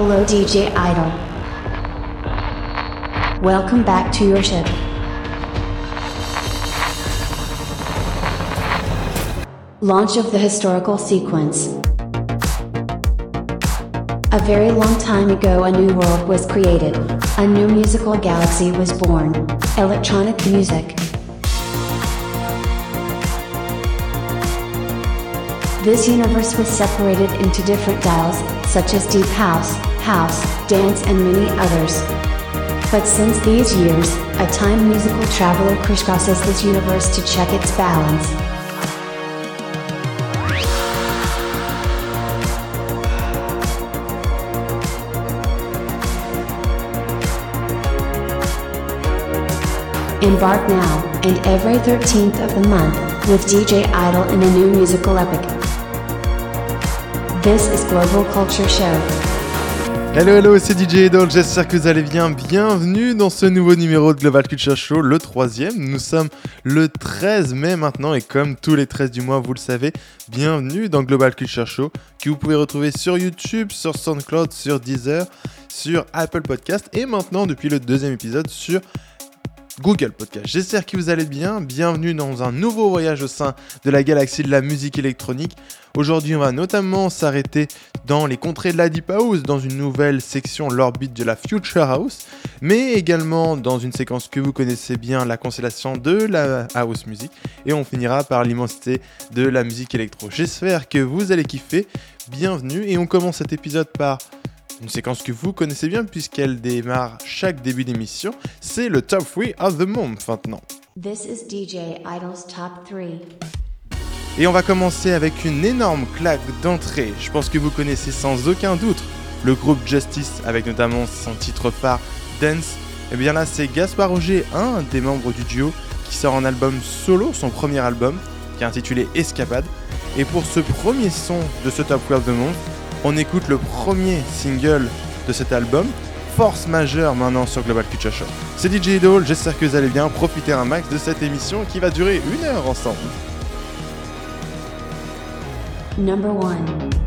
Hello DJ Idol. Welcome back to your ship. Launch of the historical sequence. A very long time ago, a new world was created. A new musical galaxy was born. Electronic music. This universe was separated into different dials, such as deep house, house, dance, and many others. But since these years, a time musical traveler crisscrosses this universe to check its balance. Embark now, and every 13th of the month, with DJ Idol in a new musical epic. This is Global Culture Show. Hello hello, c'est DJ Idol, j'espère que vous allez bien. Bienvenue dans ce nouveau numéro de Global Culture Show, le troisième. Nous sommes le 13 mai maintenant et comme tous les 13 du mois, vous le savez, bienvenue dans Global Culture Show que vous pouvez retrouver sur YouTube, sur SoundCloud, sur Deezer, sur Apple Podcast et maintenant depuis le deuxième épisode sur Google Podcast. J'espère que vous allez bien. Bienvenue dans un nouveau voyage au sein de la galaxie de la musique électronique. Aujourd'hui, on va notamment s'arrêter dans les contrées de la Deep House, dans une nouvelle section, l'orbite de la Future House, mais également dans une séquence que vous connaissez bien, la constellation de la House Music. Et on finira par l'immensité de la musique électro. J'espère que vous allez kiffer. Bienvenue et on commence cet épisode par une séquence que vous connaissez bien puisqu'elle démarre chaque début d'émission. C'est le Top 3 of the Month maintenant. This is DJ Idol's Top 3. Et on va commencer avec une énorme claque d'entrée. Je pense que vous connaissez sans aucun doute le groupe Justice avec notamment son titre phare Dance. Et bien là, c'est Gaspard Roger, un des membres du duo, qui sort en album solo, son premier album, qui est intitulé Escapade. Et pour ce premier son de ce Top 3 of the Month, on écoute le premier single de cet album, Force majeure maintenant sur Global Culture Show. C'est DJ Idol, j'espère que vous allez bien profiter un max de cette émission qui va durer une heure ensemble. Number 1.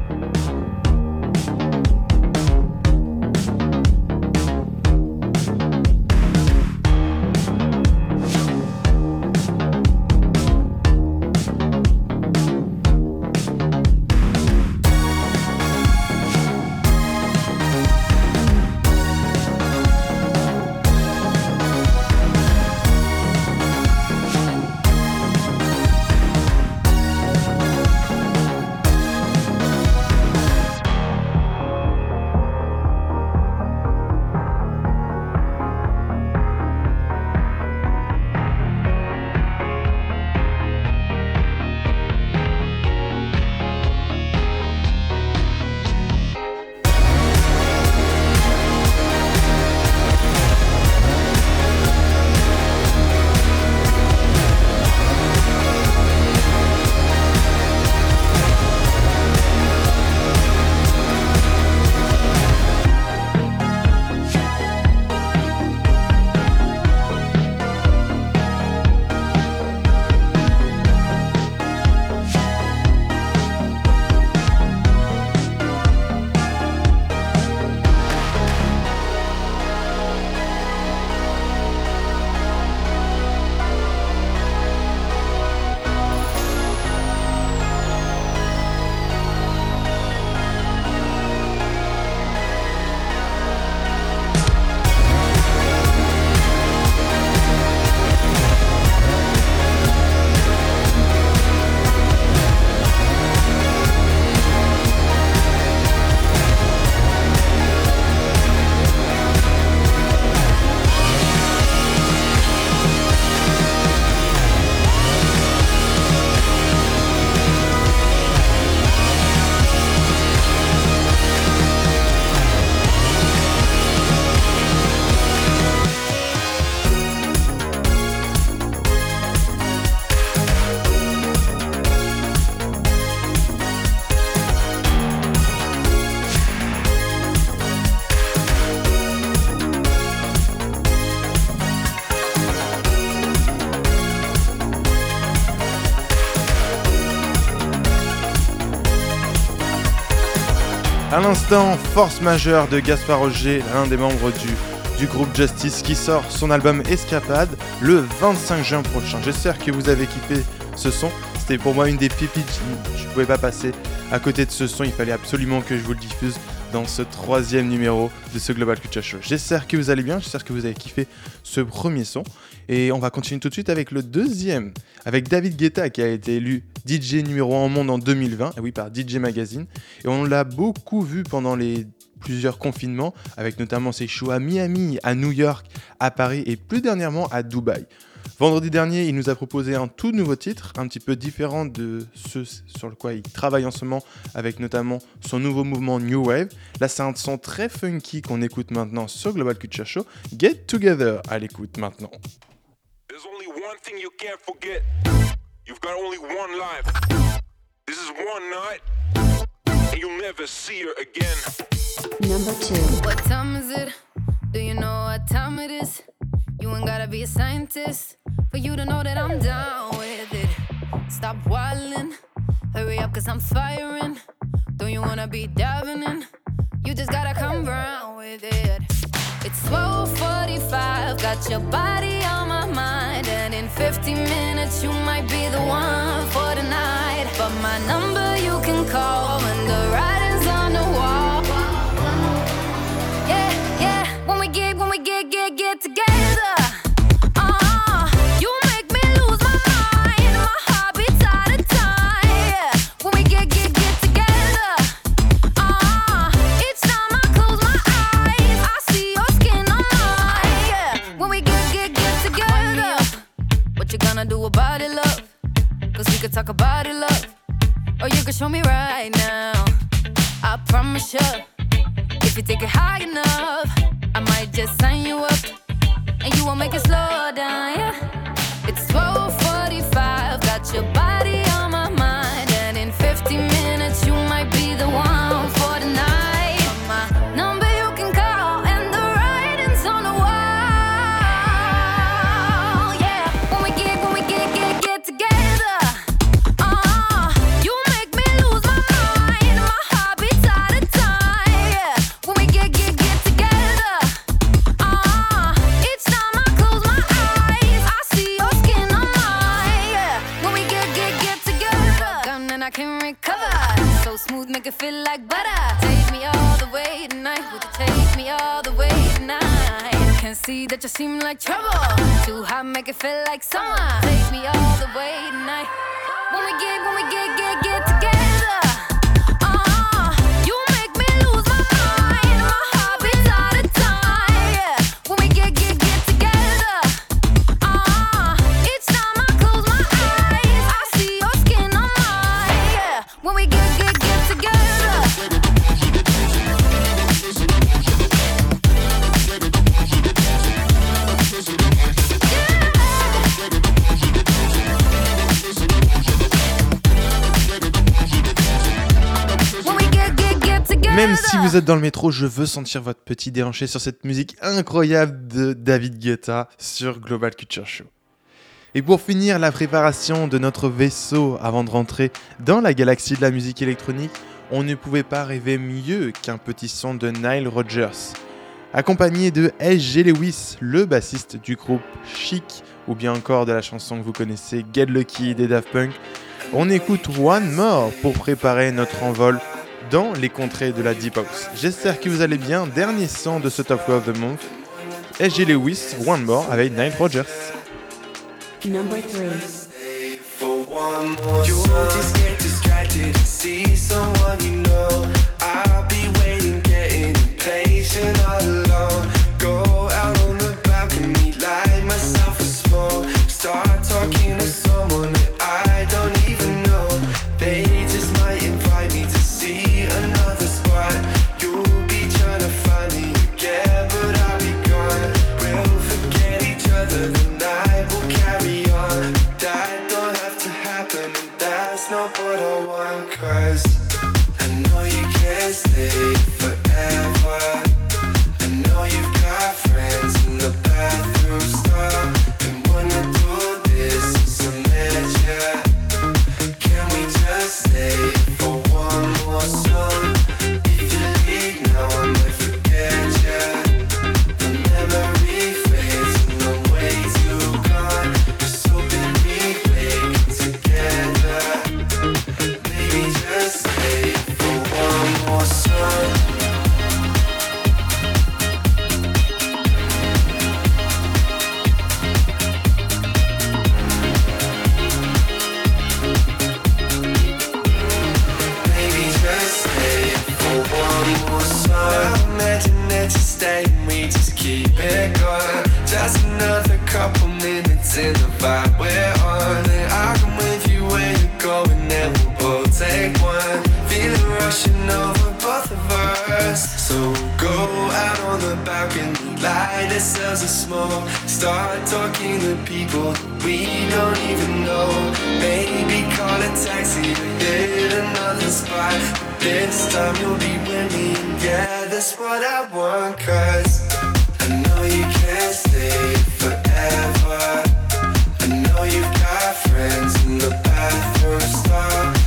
L'instant, Force majeure de Gaspard Roger, l'un des membres du, groupe Justice, qui sort son album Escapade le 25 juin prochain. J'espère que vous avez kiffé ce son. C'était pour moi une des pépites, je ne pouvais pas passer à côté de ce son, il fallait absolument que je vous le diffuse dans ce troisième numéro de ce Global Culture Show. J'espère que vous allez bien, j'espère que vous avez kiffé ce premier son. Et on va continuer tout de suite avec le deuxième, avec David Guetta qui a été élu DJ numéro 1 au monde en 2020, oui par DJ Magazine. Et on l'a beaucoup vu pendant les plusieurs confinements, avec notamment ses shows à Miami, à New York, à Paris et plus dernièrement à Dubaï. Vendredi dernier, il nous a proposé un tout nouveau titre, un petit peu différent de ce sur le quoi il travaille en ce moment, avec notamment son nouveau mouvement New Wave. Là, c'est un son très funky qu'on écoute maintenant sur Global Culture Show. Get Together à l'écoute maintenant. There's only one thing you can't forget. You've got only one life. This is one night, and you'll never see her again. Number two. What time is it? Do you know what time it is? You ain't gotta be a scientist for you to know that I'm down with it. Stop whining, hurry up, cause I'm firing. Don't you wanna be diving in? You just gotta come round with it. It's 12:45, got your body on my mind, and in 50 minutes you might be the one for the night. But my number you can call when the writing's could talk about it, love. Or you can show me right now. I promise you, if you take it high enough, I might just sign you up. And you won't make it slow down, yeah. It's 12:45, feel like vous êtes dans le métro, je veux sentir votre petit déhanché sur cette musique incroyable de David Guetta sur Global Culture Show. Et pour finir la préparation de notre vaisseau avant de rentrer dans la galaxie de la musique électronique, on ne pouvait pas rêver mieux qu'un petit son de Nile Rodgers. Accompagné de S.G. Lewis, le bassiste du groupe Chic, ou bien encore de la chanson que vous connaissez Get Lucky des Daft Punk, on écoute One More pour préparer notre envol dans les contrées de la Deep House. J'espère que vous allez bien. Dernier son de ce Top of the Month. S.G. Lewis, One More avec Nile Rodgers. Number three. for one more You won't just get distracted and see someone you know light ourselves a smoke. Start talking to people we don't even know. Maybe call a taxi to hit another spot. This time you'll be with me, yeah, that's what I want. Cause I know you can't stay forever. I know you've got friends in the bathroom stall.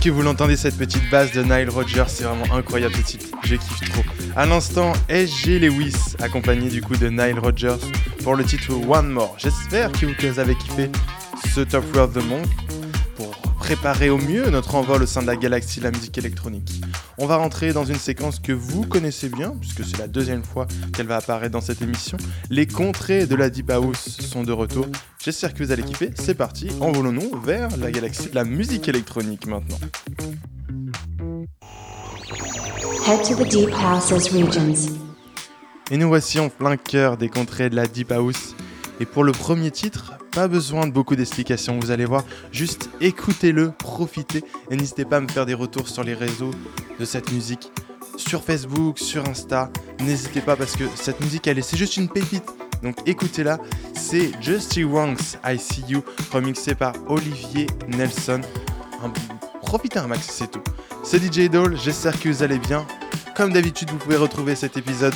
Que vous l'entendez cette petite basse de Nile Rodgers? C'est vraiment incroyable ce titre, je kiffe trop. À l'instant, SG Lewis, accompagné du coup de Nile Rodgers pour le titre One More. J'espère que vous avez kiffé ce Top World de Monk pour préparer au mieux notre envol au sein de la galaxie de la musique électronique. On va rentrer dans une séquence que vous connaissez bien, puisque c'est la deuxième fois qu'elle va apparaître dans cette émission. Les contrées de la Deep House sont de retour. J'espère que vous allez kiffer. C'est parti, envolons-nous vers la galaxie de la musique électronique maintenant. Head to the deep house's regions. Et nous voici en plein cœur des contrées de la Deep House. Et pour le premier titre, pas besoin de beaucoup d'explications, vous allez voir, juste écoutez-le, profitez, et n'hésitez pas à me faire des retours sur les réseaux de cette musique, sur Facebook, sur Insta, n'hésitez pas parce que cette musique, elle est, c'est juste une pépite, donc écoutez-la, c'est Justy Wong's I See You, remixé par Olivier Nelson. Profitez un max, c'est tout. C'est DJ Doll, j'espère que vous allez bien. Comme d'habitude, vous pouvez retrouver cet épisode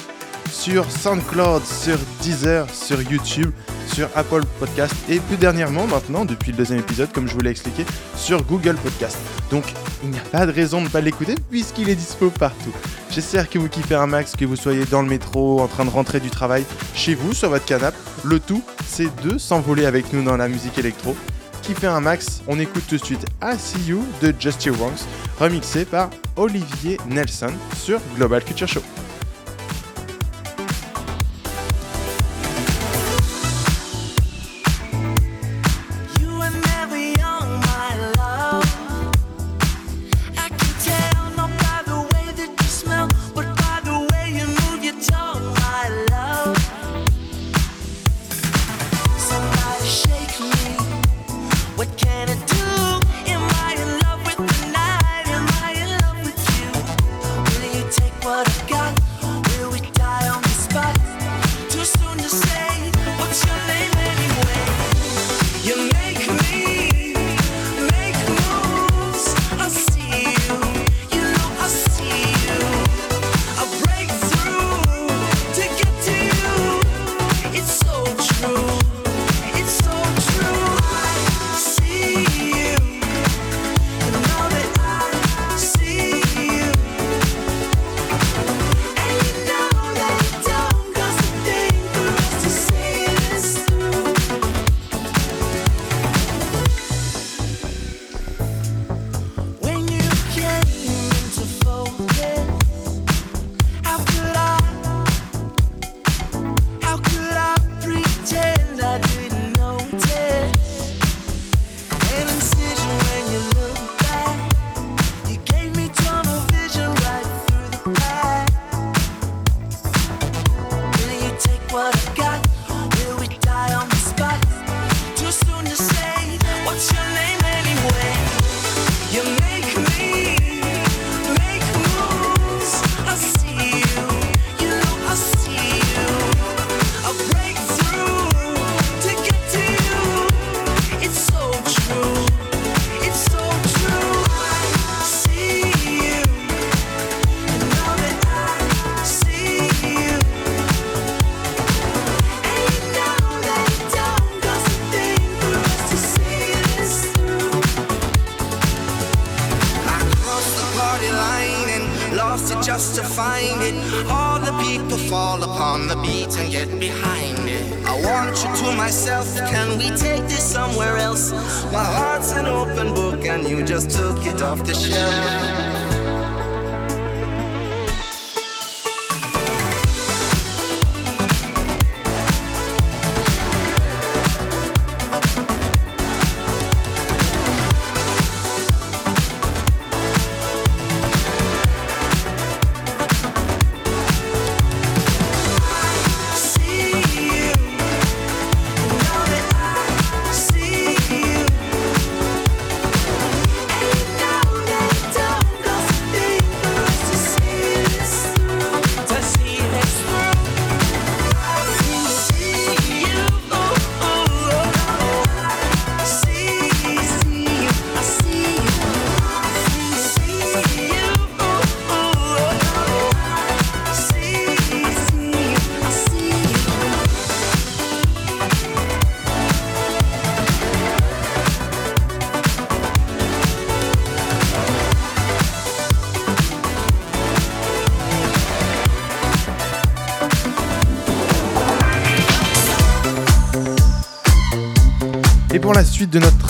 sur SoundCloud, sur Deezer, sur YouTube, sur Apple Podcast et plus dernièrement maintenant, depuis le deuxième épisode, comme je vous l'ai expliqué, sur Google Podcast. Donc il n'y a pas de raison de ne pas l'écouter puisqu'il est dispo partout. J'espère que vous kiffez un max, que vous soyez dans le métro, en train de rentrer du travail, chez vous, sur votre canapé. Le tout, c'est de s'envoler avec nous dans la musique électro. Kiffez un max, on écoute tout de suite I See You de Justy Wongs, remixé par Olivier Nelson sur Global Culture Show.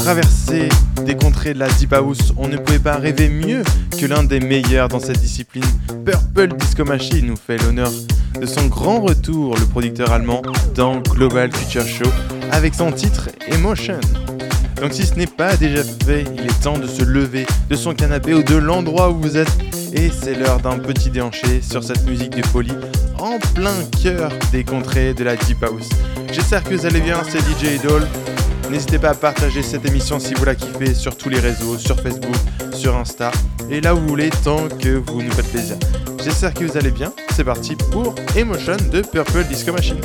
Traversée des contrées de la Deep House, on ne pouvait pas rêver mieux que l'un des meilleurs dans cette discipline. Purple Disco Machine nous fait l'honneur de son grand retour, le producteur allemand, dans Global Future Show, avec son titre Emotion. Donc si ce n'est pas déjà fait, il est temps de se lever de son canapé ou de l'endroit où vous êtes. Et c'est l'heure d'un petit déhanché sur cette musique de folie en plein cœur des contrées de la Deep House. J'espère que vous allez bien, c'est DJ Idol. N'hésitez pas à partager cette émission si vous la kiffez sur tous les réseaux, sur Facebook, sur Insta, et là où vous voulez, tant que vous nous faites plaisir. J'espère que vous allez bien. C'est parti pour Emotion de Purple Disco Machine.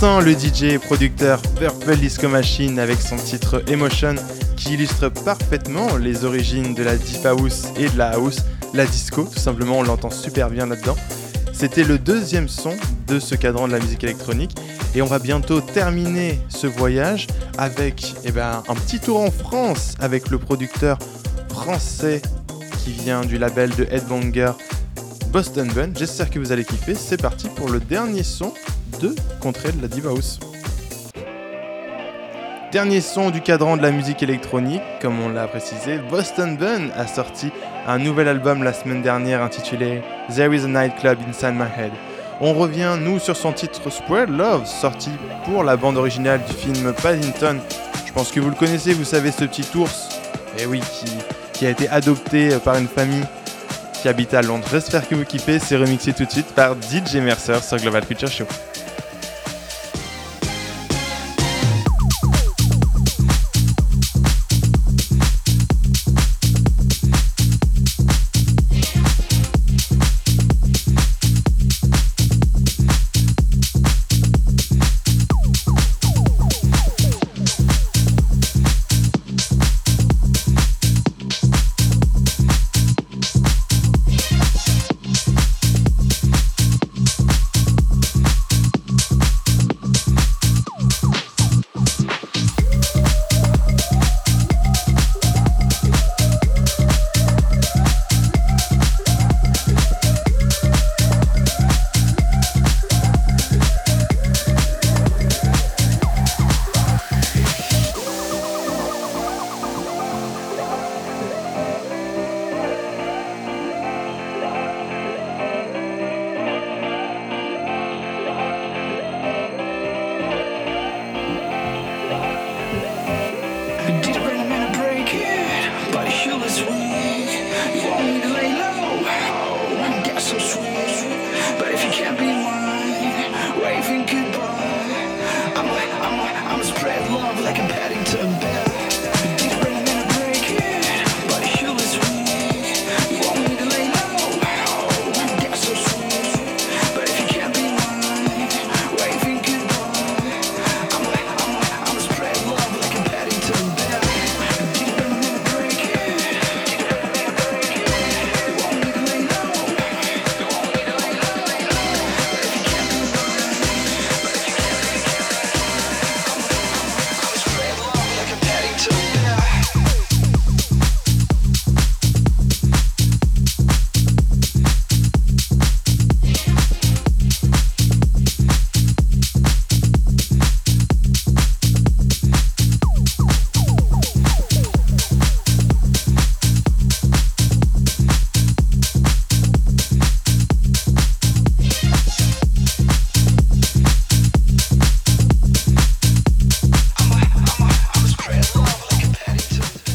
Le DJ et producteur Purple Disco Machine avec son titre Emotion qui illustre parfaitement les origines de la deep house et de la house, la disco, tout simplement, on l'entend super bien là-dedans. C'était le deuxième son de ce cadran de la musique électronique et on va bientôt terminer ce voyage avec eh ben, un petit tour en France avec le producteur français qui vient du label de Headbanger Boston Bun. J'espère que vous allez kiffer. C'est parti pour le dernier son de Contrée de la Diva. Dernier son du cadran de la musique électronique, comme on l'a précisé, Boston Bun a sorti un nouvel album la semaine dernière intitulé There is a Nightclub Inside My Head. On revient, nous, sur son titre Spread Love, sorti pour la bande originale du film Paddington. Je pense que vous le connaissez, vous savez, ce petit ours, et oui, qui, qui a été adopté par une famille qui habite à Londres. J'espère que vous kiffez, c'est remixé tout de suite par DJ Mercer sur Global Culture Show.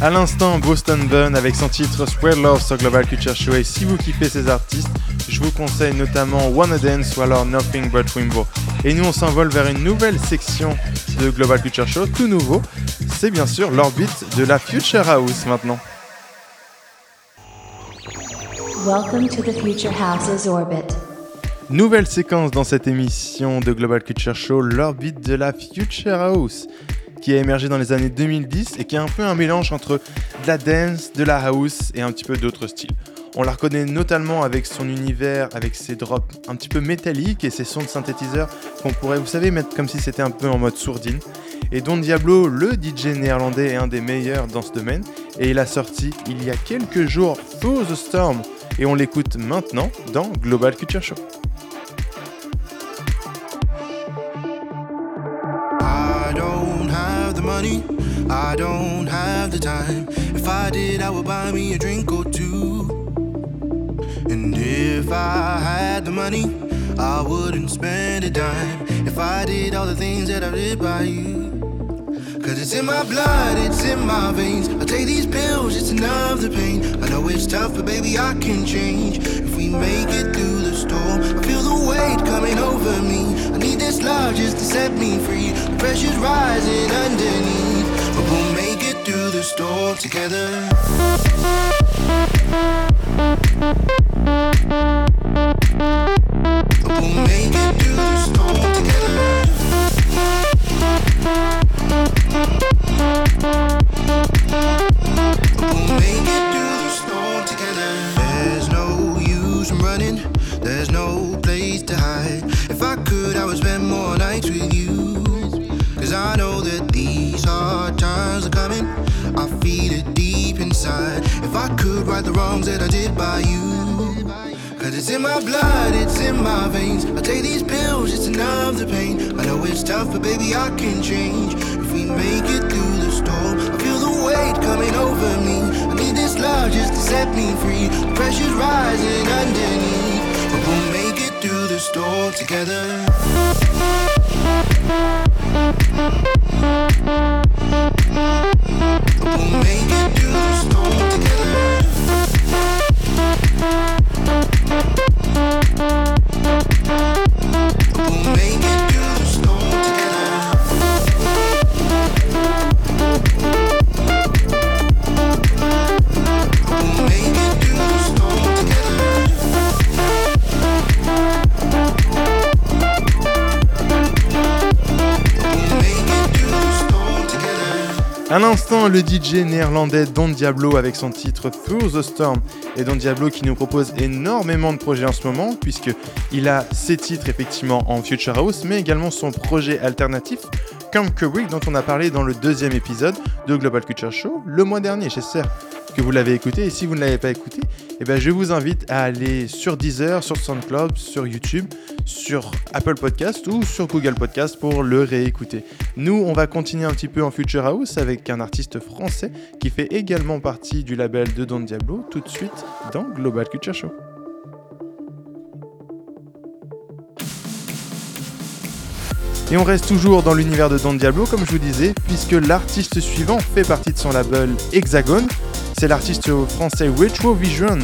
À l'instant, Boston Bun avec son titre Spread Love sur Global Culture Show. Et si vous kiffez ces artistes, je vous conseille notamment Wanna Dance ou alors Nothing But Wimbo. Et nous, on s'envole vers une nouvelle section de Global Culture Show, tout nouveau. C'est bien sûr l'orbite de la Future House maintenant. Welcome to the Future House's orbit. Nouvelle séquence dans cette émission de Global Culture Show, l'orbite de la Future House, qui a émergé dans les années 2010 et qui est un peu un mélange entre de la dance, de la house et un petit peu d'autres styles. On la reconnaît notamment avec son univers, avec ses drops un petit peu métalliques et ses sons de synthétiseurs qu'on pourrait, vous savez, mettre comme si c'était un peu en mode sourdine. Et Don Diablo, le DJ néerlandais, est un des meilleurs dans ce domaine. Et il a sorti il y a quelques jours Through the Storm. Et on l'écoute maintenant dans Global Culture Show. Money, I don't have the time. If I did, I would buy me a drink or two. And if I had the money, I wouldn't spend a dime. If I did all the things that I did by you. Cause it's in my blood, it's in my veins. I take these pills it's numb the pain. I know it's tough, but baby, I can change. If we make it through the storm, I feel the weight coming over me. This love just to set me free. The pressure's rising underneath. But we'll make it through the storm together. Un instant, le DJ néerlandais Don Diablo avec son titre Through the Storm. Et Don Diablo qui nous propose énormément de projets en ce moment, puisque il a ses titres effectivement en Future House, mais également son projet alternatif, Camp Kubrick, dont on a parlé dans le deuxième épisode de Global Culture Show le mois dernier. J'espère que vous l'avez écouté, et si vous ne l'avez pas écouté, eh ben, je vous invite à aller sur Deezer, sur SoundCloud, sur YouTube, sur Apple Podcast ou sur Google Podcast pour le réécouter. Nous, on va continuer un petit peu en Future House avec un artiste français qui fait également partie du label de Don Diablo tout de suite dans Global Culture Show. Et on reste toujours dans l'univers de Don Diablo, comme je vous disais, puisque l'artiste suivant fait partie de son label Hexagon. C'est l'artiste français Retro Vision,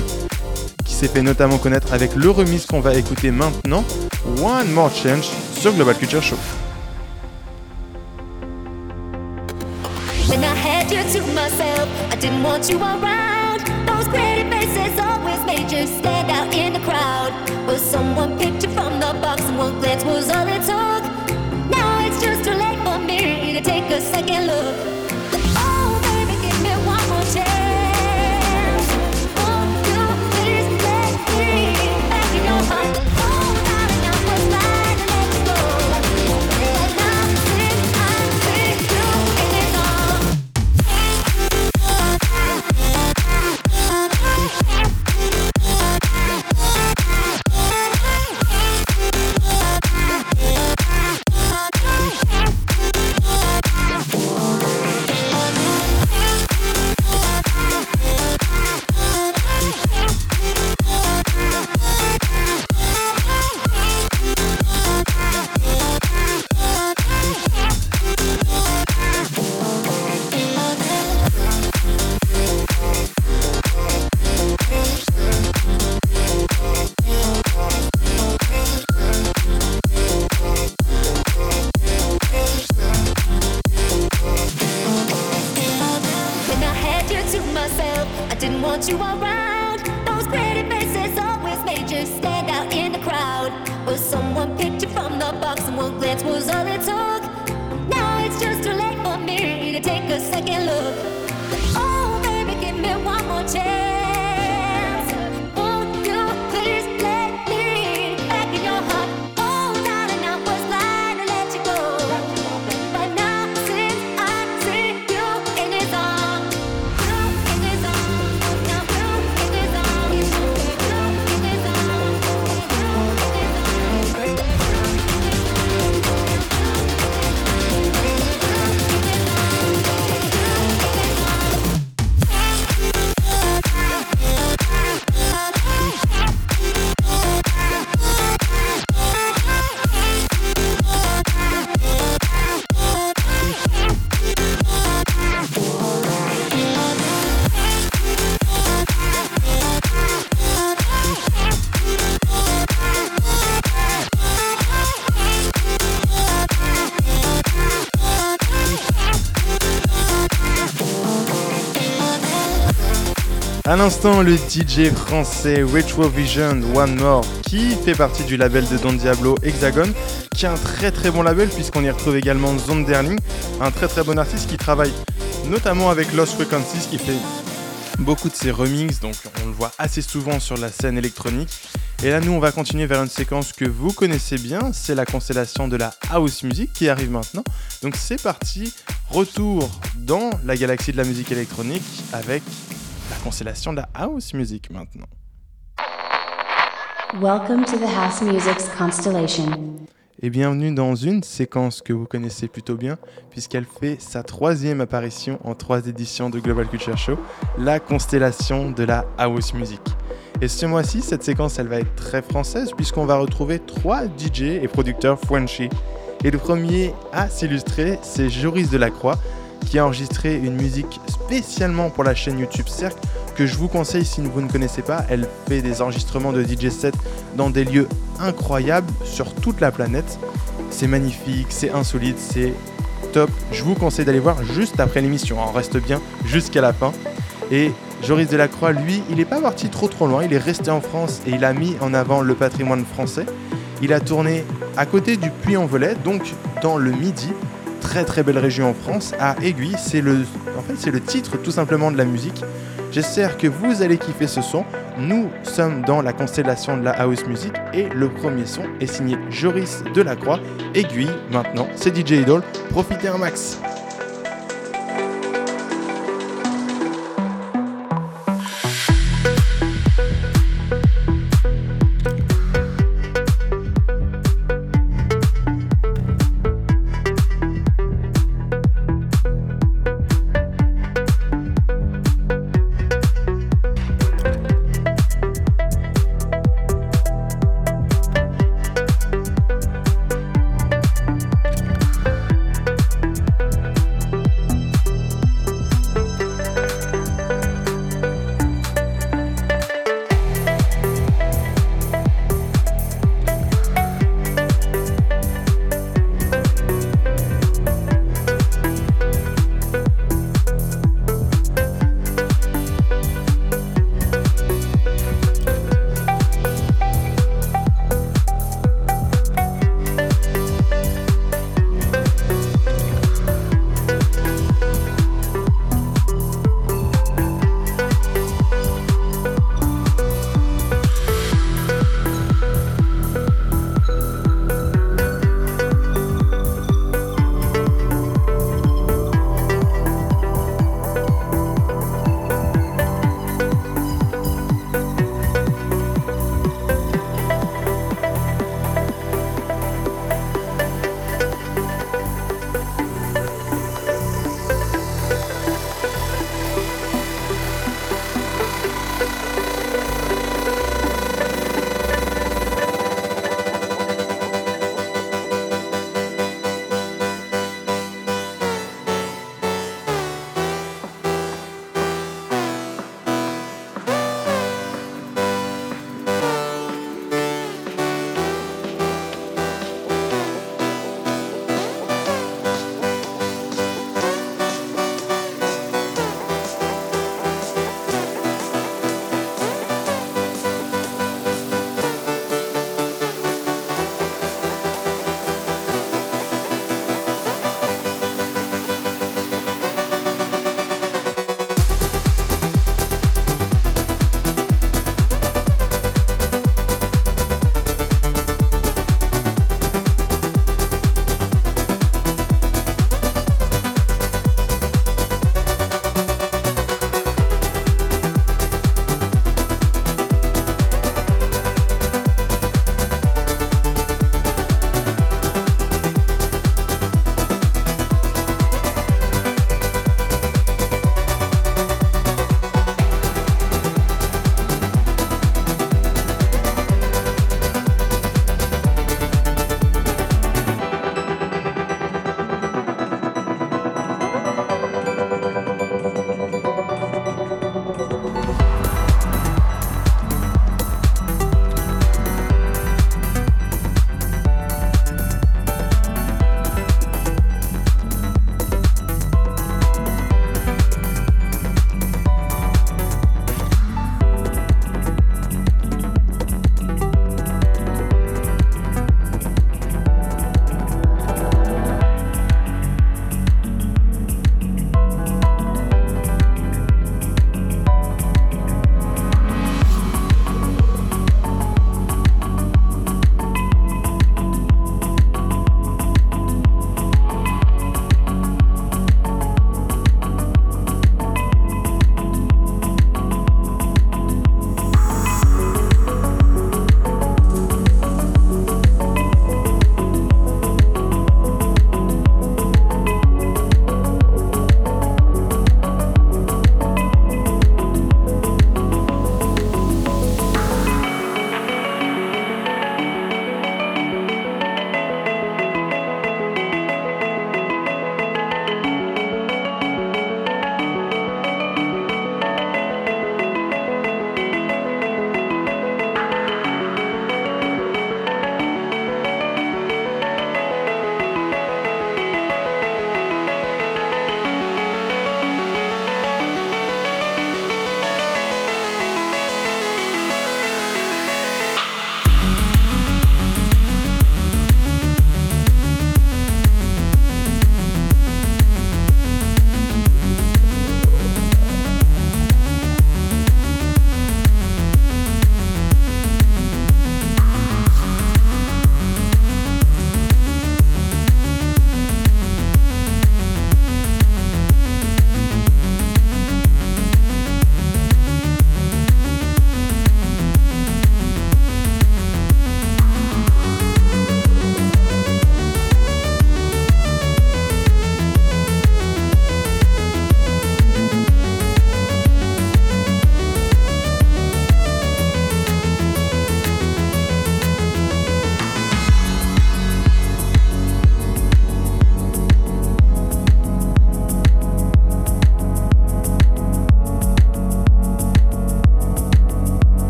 qui s'est fait notamment connaître avec le remix qu'on va écouter maintenant, One More Change, sur Global Culture Show. À l'instant, le DJ français Retro Vision One More, qui fait partie du label de Don Diablo Hexagon, qui est un très très bon label puisqu'on y retrouve également Zonderling, un très très bon artiste qui travaille notamment avec Lost Frequencies, qui fait beaucoup de ses remixes, donc on le voit assez souvent sur la scène électronique. Et là, nous, on va continuer vers une séquence que vous connaissez bien, c'est la constellation de la house music qui arrive maintenant. Donc c'est parti, retour dans la galaxie de la musique électronique avec la constellation de la house music maintenant. Welcome to the House Music's constellation. Et bienvenue dans une séquence que vous connaissez plutôt bien, puisqu'elle fait sa troisième apparition en trois éditions de Global Culture Show, la constellation de la house music. Et ce mois-ci, cette séquence, elle va être très française, puisqu'on va retrouver trois DJ et producteurs Frenchy. Et le premier à s'illustrer, c'est Joris Delacroix, qui a enregistré une musique spécialement pour la chaîne YouTube Cercle, que je vous conseille si vous ne connaissez pas. Elle fait des enregistrements de DJ set dans des lieux incroyables sur toute la planète. C'est magnifique, c'est insolite, c'est top. Je vous conseille d'aller voir juste après l'émission. On reste bien jusqu'à la fin. Et Joris Delacroix, lui, il n'est pas parti trop trop loin. Il est resté en France et il a mis en avant le patrimoine français. Il a tourné à côté du Puy-en-Velay, donc dans le Midi. Très très belle région en France, à Aiguille. C'est le, c'est le titre tout simplement de la musique. J'espère que vous allez kiffer ce son. Nous sommes dans la constellation de la house music et le premier son est signé Joris Delacroix. Aiguille, maintenant, c'est DJ Idol. Profitez un max.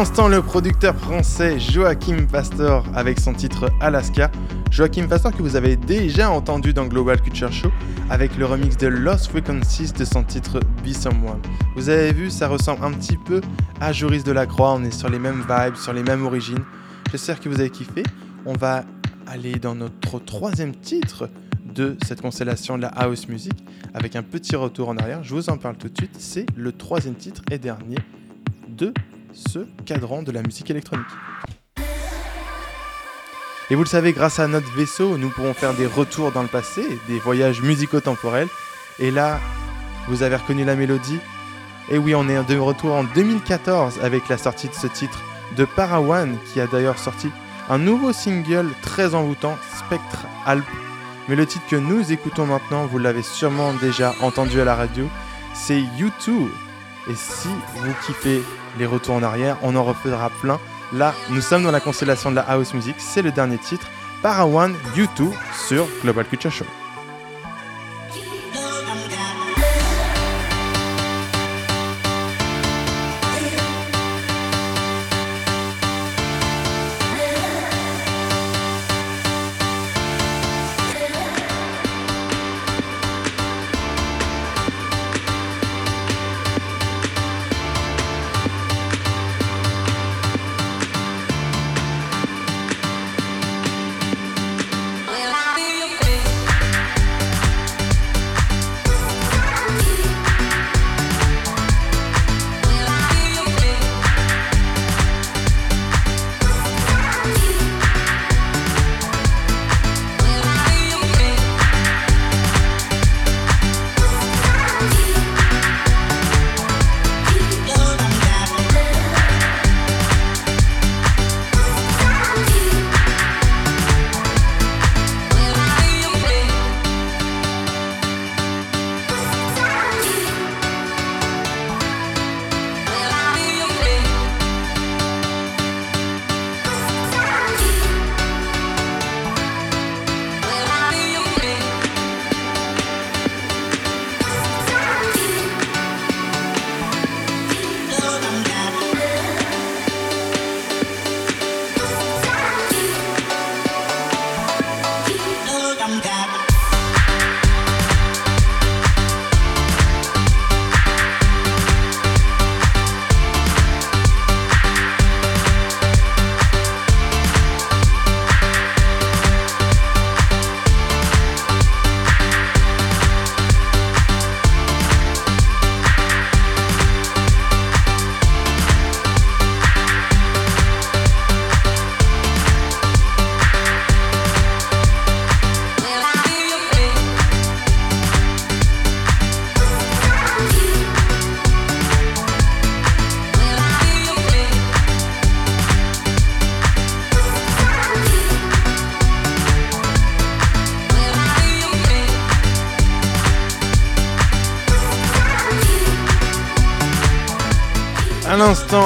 L'instant, le producteur français Joachim Pastor avec son titre Alaska. Joachim Pastor que vous avez déjà entendu dans Global Culture Show avec le remix de Lost Frequencies de son titre Be Someone. Vous avez vu, ça ressemble un petit peu à Joris Delacroix, on est sur les mêmes vibes, sur les mêmes origines. J'espère que vous avez kiffé. On va aller dans notre troisième titre de cette constellation de la house music avec un petit retour en arrière. Je vous en parle tout de suite. C'est le troisième titre et dernier de ce cadran de la musique électronique. Et vous le savez, grâce à notre vaisseau, nous pourrons faire des retours dans le passé, des voyages musico-temporels. Et là, vous avez reconnu la mélodie Et oui, on est de retour en 2014 avec la sortie de ce titre de Parawan, qui a d'ailleurs sorti un nouveau single très envoûtant, Spectre Alp. Mais le titre que nous écoutons maintenant, vous l'avez sûrement déjà entendu à la radio, c'est U2. Et si vous kiffez les retours en arrière, on en refera plein. Là, nous sommes dans la constellation de la house music, c'est le dernier titre, Parawan U2 sur Global Culture Show.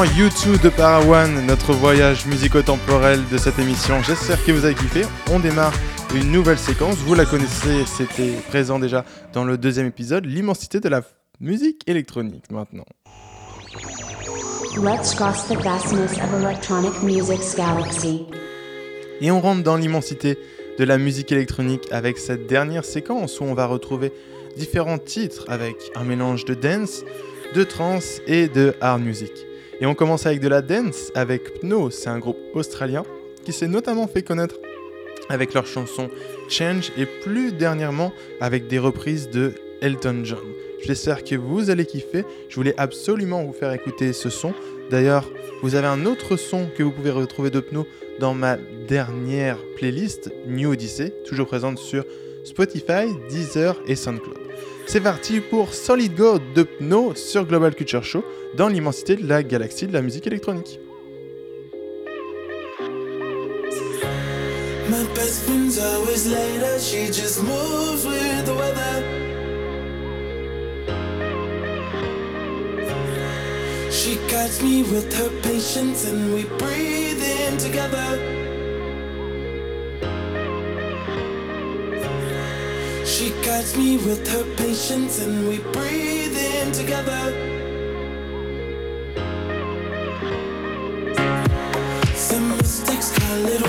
L'instant, U2 de Parawan, notre voyage musico-temporel de cette émission. J'espère que vous avez kiffé. On démarre une nouvelle séquence. Vous la connaissez, c'était présent déjà dans le deuxième épisode, l'immensité de la musique électronique maintenant. Let's cross the vastness of electronic music's galaxy. Et on rentre dans l'immensité de la musique électronique avec cette dernière séquence où on va retrouver différents titres avec un mélange de dance, de trance et de hard music. Et on commence avec de la dance avec Pno, c'est un groupe australien qui s'est notamment fait connaître avec leur chanson Change et plus dernièrement avec des reprises de Elton John. J'espère que vous allez kiffer. Je voulais absolument vous faire écouter ce son. D'ailleurs, vous avez un autre son que vous pouvez retrouver de Pno dans ma dernière playlist New Odyssey, toujours présente sur Spotify, Deezer et SoundCloud. C'est parti pour Solid Gold de Pno sur Global Culture Show dans l'immensité de la galaxie de la musique électronique. My best friend's always later, she just moves with the weather. She guides me with her patience, and we breathe in together. She guides me with her patience, and we breathe in together. Some mistakes call it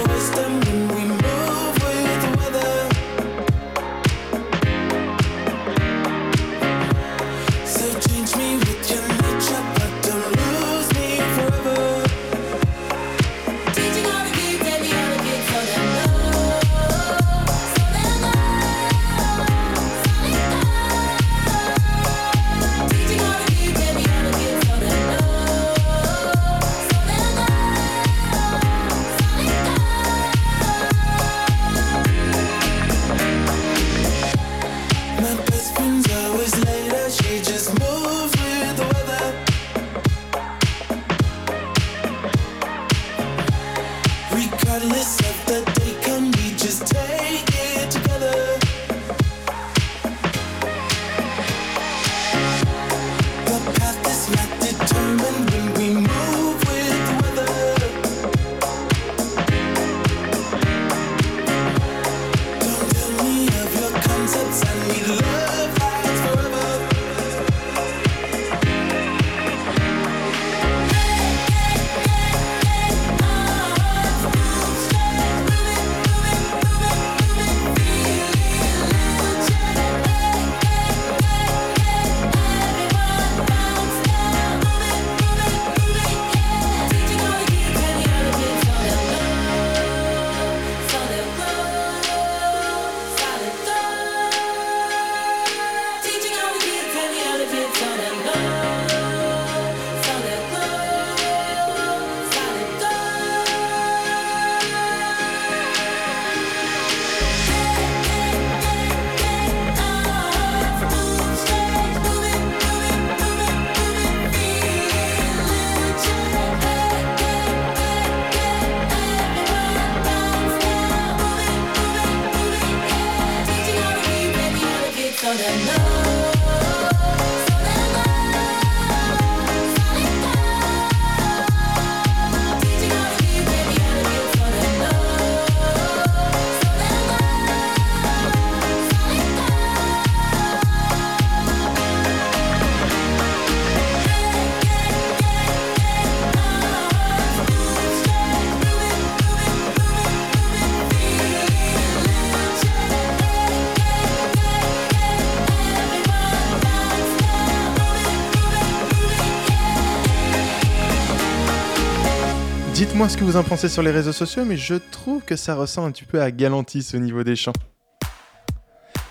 Dites-moi ce que vous en pensez sur les réseaux sociaux, mais je trouve que ça ressemble un petit peu à Galantis au niveau des chants.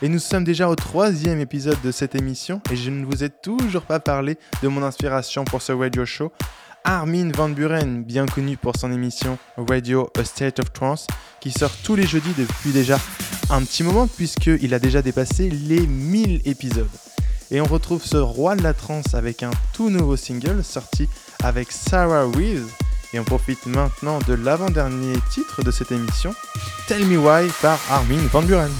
Et nous sommes déjà au troisième épisode de cette émission et je ne vous ai toujours pas parlé de mon inspiration pour ce radio show. Armin Van Buren, bien connu pour son émission Radio A State of Trance, qui sort tous les jeudis depuis déjà un petit moment puisqu'il a déjà dépassé les 1000 épisodes. Et on retrouve ce roi de la trance avec un tout nouveau single sorti avec Sarah Reeves. Et on profite maintenant de l'avant-dernier titre de cette émission, Tell Me Why par Armin Van Buren.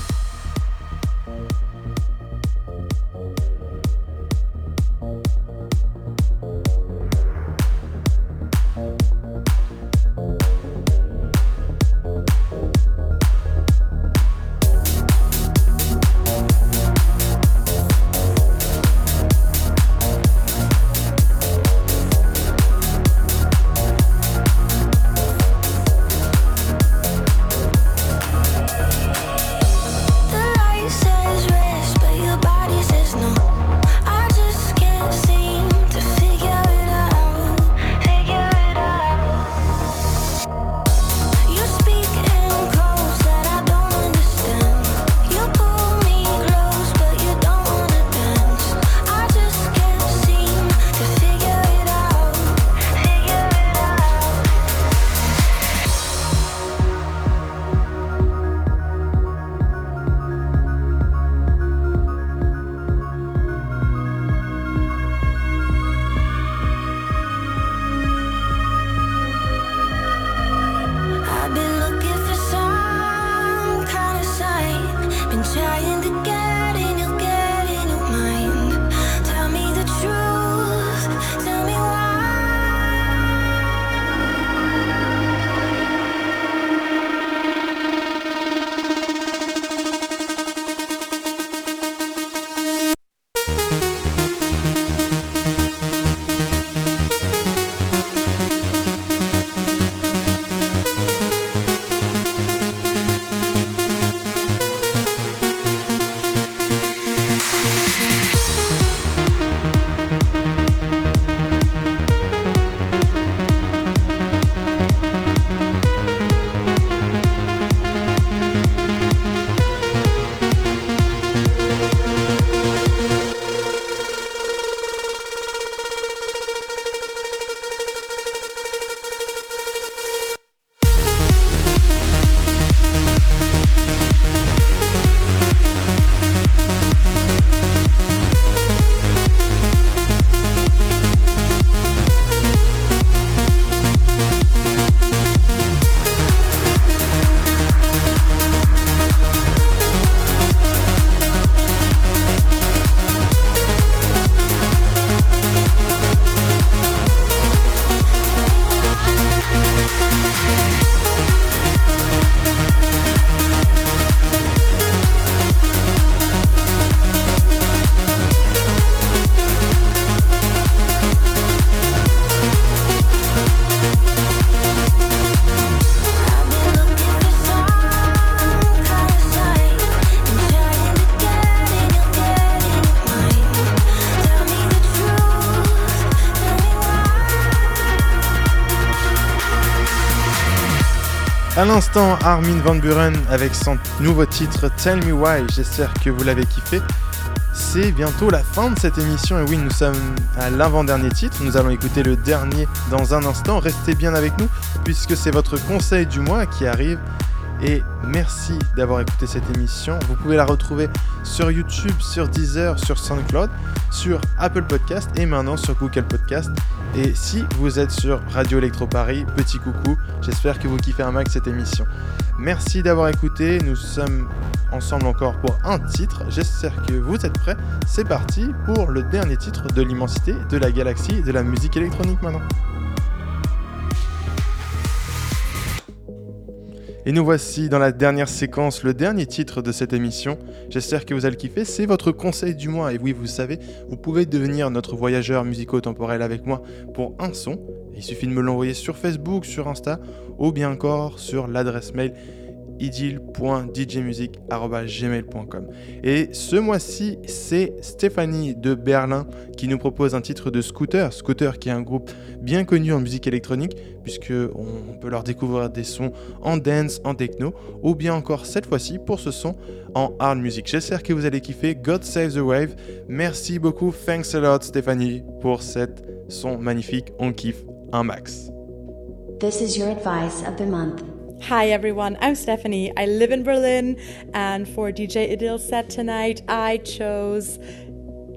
À l'instant, Armin Van Buren avec son nouveau titre Tell Me Why. J'espère que vous l'avez kiffé. C'est bientôt la fin de cette émission et oui, nous sommes à l'avant-dernier titre. Nous allons écouter le dernier dans un instant. Restez bien avec nous puisque c'est votre conseil du mois qui arrive. Et merci d'avoir écouté cette émission. Vous pouvez la retrouver sur YouTube, sur Deezer, sur SoundCloud, sur Apple Podcast et maintenant sur Google Podcast. Et si vous êtes sur Radio Electro Paris, petit coucou, j'espère que vous kiffez un max cette émission. Merci d'avoir écouté, nous sommes ensemble encore pour un titre, j'espère que vous êtes prêts. C'est parti pour le dernier titre de l'immensité, de la galaxie de la musique électronique maintenant. Et nous voici dans la dernière séquence, le dernier titre de cette émission. J'espère que vous allez le kiffer. C'est votre conseil du mois. Et oui, vous savez, vous pouvez devenir notre voyageur musico-temporel avec moi pour un son. Il suffit de me l'envoyer sur Facebook, sur Insta ou bien encore sur l'adresse mail idil.djmusic.gmail.com Et ce mois-ci, c'est Stéphanie de Berlin qui nous propose un titre de Scooter. Scooter qui est un groupe bien connu en musique électronique puisque on peut leur découvrir des sons en dance, en techno ou bien encore cette fois-ci pour ce son en hard music. J'espère que vous allez kiffer God Save the Wave. Merci beaucoup, thanks a lot Stéphanie pour cet son magnifique. On kiffe un max. This is your advice of the month. Hi everyone, I'm Stephanie. I live in Berlin, and for DJ Idil's set tonight, I chose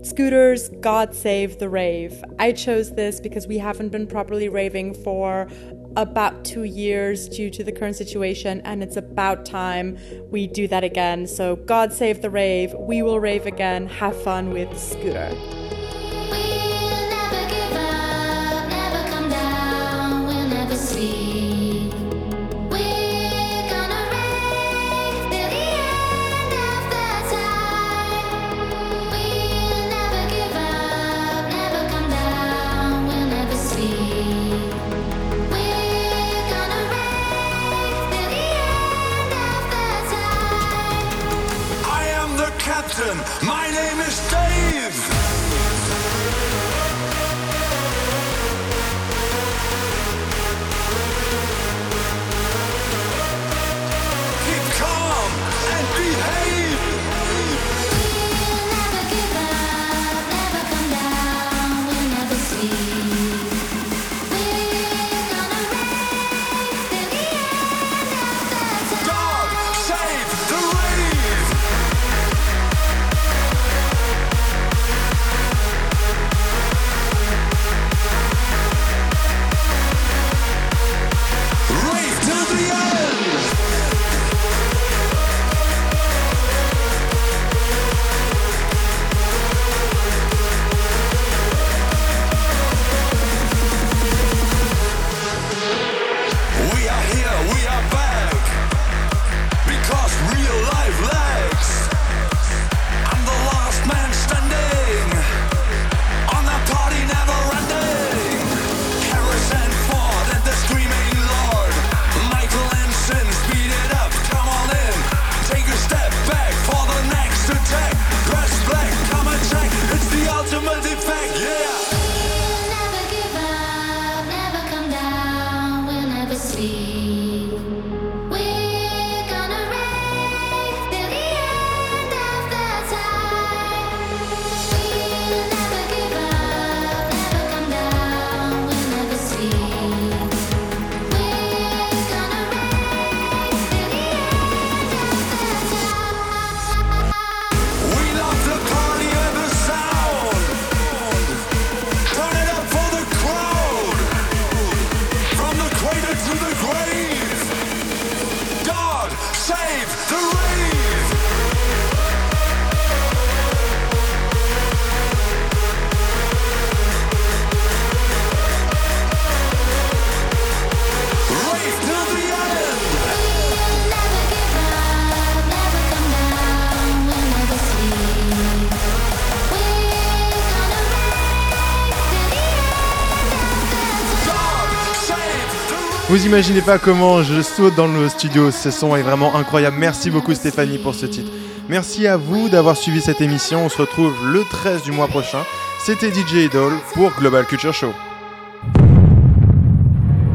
Scooter's God Save the Rave. I chose this because we haven't been properly raving for about two years due to the current situation, and it's about time we do that again. So, God Save the Rave, we will rave again. Have fun with Scooter. We'll never give up, never come down, we'll never sleep. Vous imaginez pas comment je saute dans le studio, ce son est vraiment incroyable. Merci beaucoup Stéphanie pour ce titre. Merci à vous d'avoir suivi cette émission. On se retrouve le 13 du mois prochain. C'était DJ Idol pour Global Culture Show.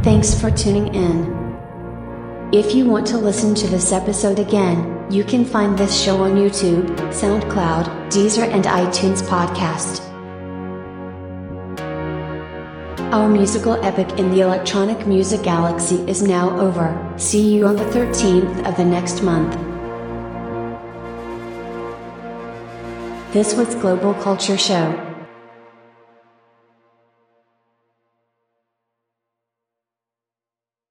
Thanks for tuning in. If you want to listen to this episode again, you can find this show on YouTube, SoundCloud, Deezer, and iTunes Podcast. Our musical epic in the electronic music galaxy is now over. See you on the 13th of the next month. This was Global Culture Show.